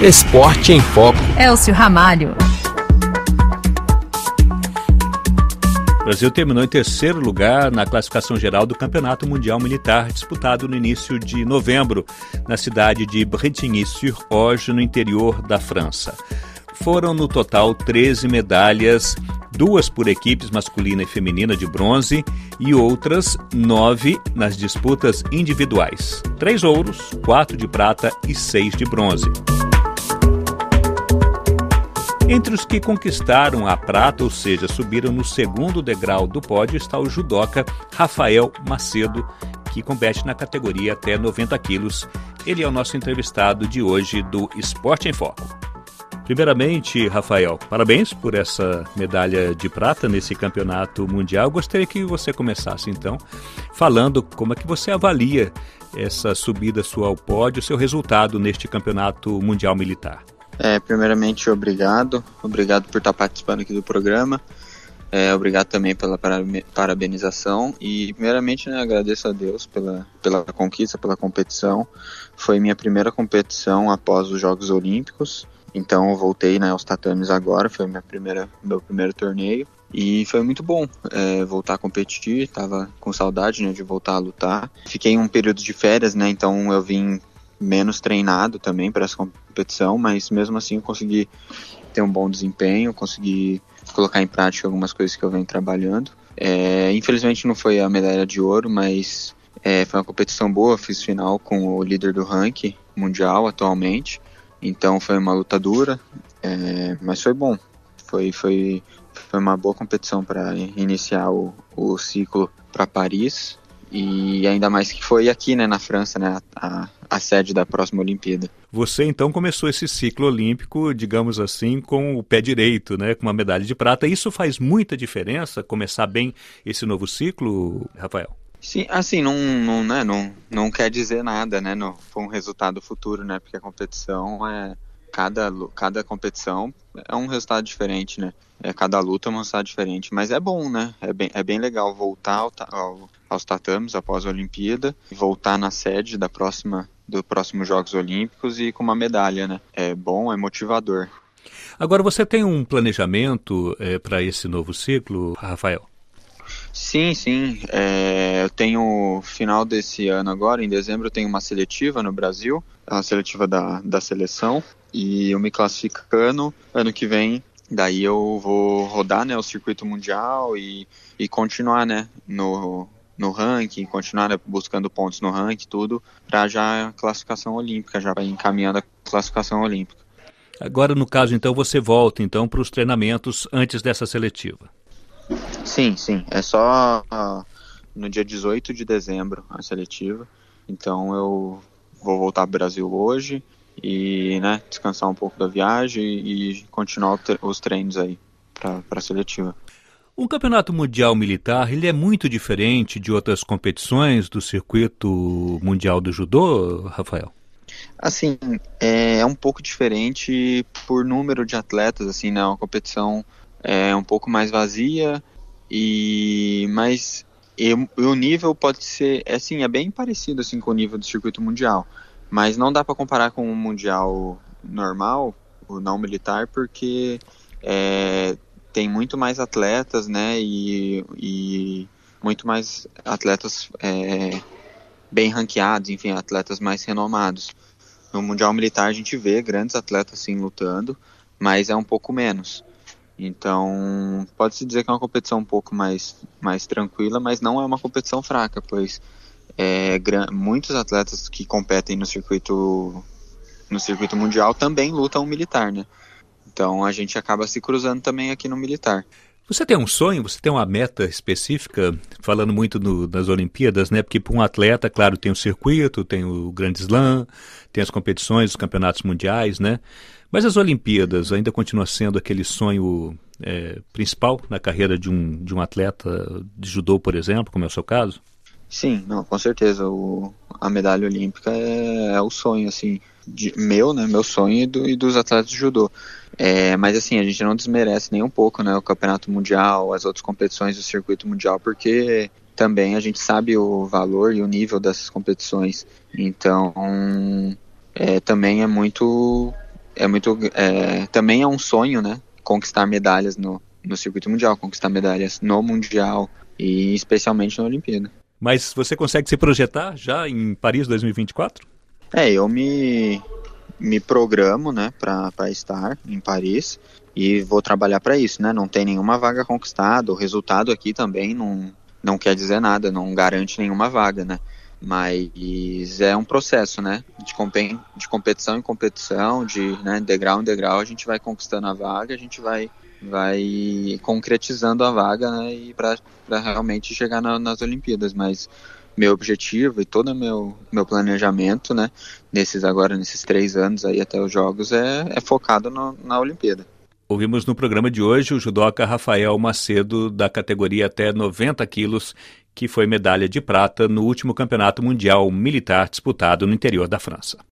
Esporte em Foco. Elcio Ramalho. O Brasil terminou em terceiro lugar na classificação geral do Campeonato Mundial Militar, disputado no início de novembro, na cidade de Bretigny-sur-Orge, no interior da França. Foram no total 13 medalhas, duas por equipes masculina e feminina de bronze e outras nove nas disputas individuais. Três ouros, quatro de prata e seis de bronze. Entre os que conquistaram a prata, ou seja, subiram no segundo degrau do pódio, está o judoca Rafael Macedo, que compete na categoria até 90 quilos. Ele é o nosso entrevistado de hoje do Esporte em Foco. Primeiramente, Rafael, parabéns por essa medalha de prata nesse campeonato mundial. Gostaria que você começasse então falando como é que você avalia essa subida sua ao pódio, seu resultado neste campeonato mundial militar. É, primeiramente, obrigado. Obrigado por estar participando aqui do programa. É, obrigado também pela parabenização. E, primeiramente, né, agradeço a Deus pela, pela conquista, pela competição. Foi minha primeira competição após os Jogos Olímpicos. Então, eu voltei né, aos tatames agora. Foi minha primeira, meu primeiro torneio. E foi muito bom é, voltar a competir. Tava com saudade né, de voltar a lutar. Fiquei um período de férias, né? Então, eu vim menos treinado também para essa competição, mas mesmo assim eu consegui ter um bom desempenho, consegui colocar em prática algumas coisas que eu venho trabalhando. É, infelizmente não foi a medalha de ouro, mas é, foi uma competição boa. Fiz final com o líder do ranking mundial atualmente, então foi uma luta dura, é, mas foi bom. Foi, foi, foi uma boa competição para iniciar o, o ciclo para Paris e ainda mais que foi aqui, né, na França, né, a, a sede da próxima Olimpíada. Você então começou esse ciclo olímpico, digamos assim, com o pé direito, né, com uma medalha de prata. Isso faz muita diferença, começar bem esse novo ciclo, Rafael? Sim, assim, não, não, né, não, não quer dizer nada, né, não, foi um resultado futuro, né, porque a competição é, cada, cada competição é um resultado diferente, né? É, cada luta é um resultado diferente. Mas é bom, né? É bem, é bem legal voltar ao, ao, aos tatames após a Olimpíada, voltar na sede da próxima do próximo Jogos Olímpicos e com uma medalha, né? É bom, é motivador. Agora você tem um planejamento é, para esse novo ciclo, Rafael? Sim, sim. É, eu tenho final desse ano agora, em dezembro, eu tenho uma seletiva no Brasil, uma seletiva da, da seleção, e eu me classificando ano que vem. Daí eu vou rodar né, o circuito mundial e, e continuar né, no, no ranking, continuar né, buscando pontos no ranking, tudo, para já classificação olímpica, já encaminhando a classificação olímpica. Agora, no caso, então, você volta então para os treinamentos antes dessa seletiva? Sim, sim. É só uh, no dia 18 de dezembro a seletiva. Então eu vou voltar para o Brasil hoje e né, descansar um pouco da viagem e continuar os treinos aí para a seletiva. O Campeonato Mundial Militar ele é muito diferente de outras competições do circuito mundial do judô, Rafael? Assim, é, é um pouco diferente por número de atletas, assim, né? Uma competição é um pouco mais vazia e mas e, o nível pode ser, é, assim, é bem parecido assim com o nível do circuito mundial, mas não dá para comparar com o mundial normal, o não militar, porque é, tem muito mais atletas, né? E, e muito mais atletas é, bem ranqueados, enfim, atletas mais renomados. No Mundial Militar a gente vê grandes atletas sim lutando, mas é um pouco menos. Então, pode-se dizer que é uma competição um pouco mais, mais tranquila, mas não é uma competição fraca, pois é, muitos atletas que competem no circuito no circuito mundial também lutam militar, né? Então a gente acaba se cruzando também aqui no militar. Você tem um sonho, você tem uma meta específica, falando muito no, nas Olimpíadas, né? Porque para um atleta, claro, tem o circuito, tem o Grande Slam, tem as competições, os campeonatos mundiais, né? Mas as Olimpíadas ainda continua sendo aquele sonho é, principal na carreira de um, de um atleta de judô, por exemplo, como é o seu caso? Sim, não, com certeza. O, a medalha olímpica é, é o sonho, assim, de, meu, né? Meu sonho e, do, e dos atletas de judô. É, mas assim, a gente não desmerece nem um pouco né, o campeonato mundial, as outras competições do circuito mundial, porque também a gente sabe o valor e o nível dessas competições. Então, é, também é muito é muito, é, também é um sonho, né? Conquistar medalhas no, no circuito mundial, conquistar medalhas no mundial e especialmente na Olimpíada. Mas você consegue se projetar já em Paris 2024? É, eu me me programo, né, para estar em Paris e vou trabalhar para isso, né? Não tem nenhuma vaga conquistada, o resultado aqui também não não quer dizer nada, não garante nenhuma vaga, né? Mas é um processo, né? De, de competição em competição, de né, degrau em degrau, a gente vai conquistando a vaga, a gente vai, vai concretizando a vaga, né? E para realmente chegar na, nas Olimpíadas. Mas meu objetivo e todo meu meu planejamento, né? Nesses agora nesses três anos aí até os jogos é, é focado no, na Olimpíada. Ouvimos no programa de hoje o judoca Rafael Macedo, da categoria até 90 quilos, que foi medalha de prata no último campeonato mundial militar disputado no interior da França.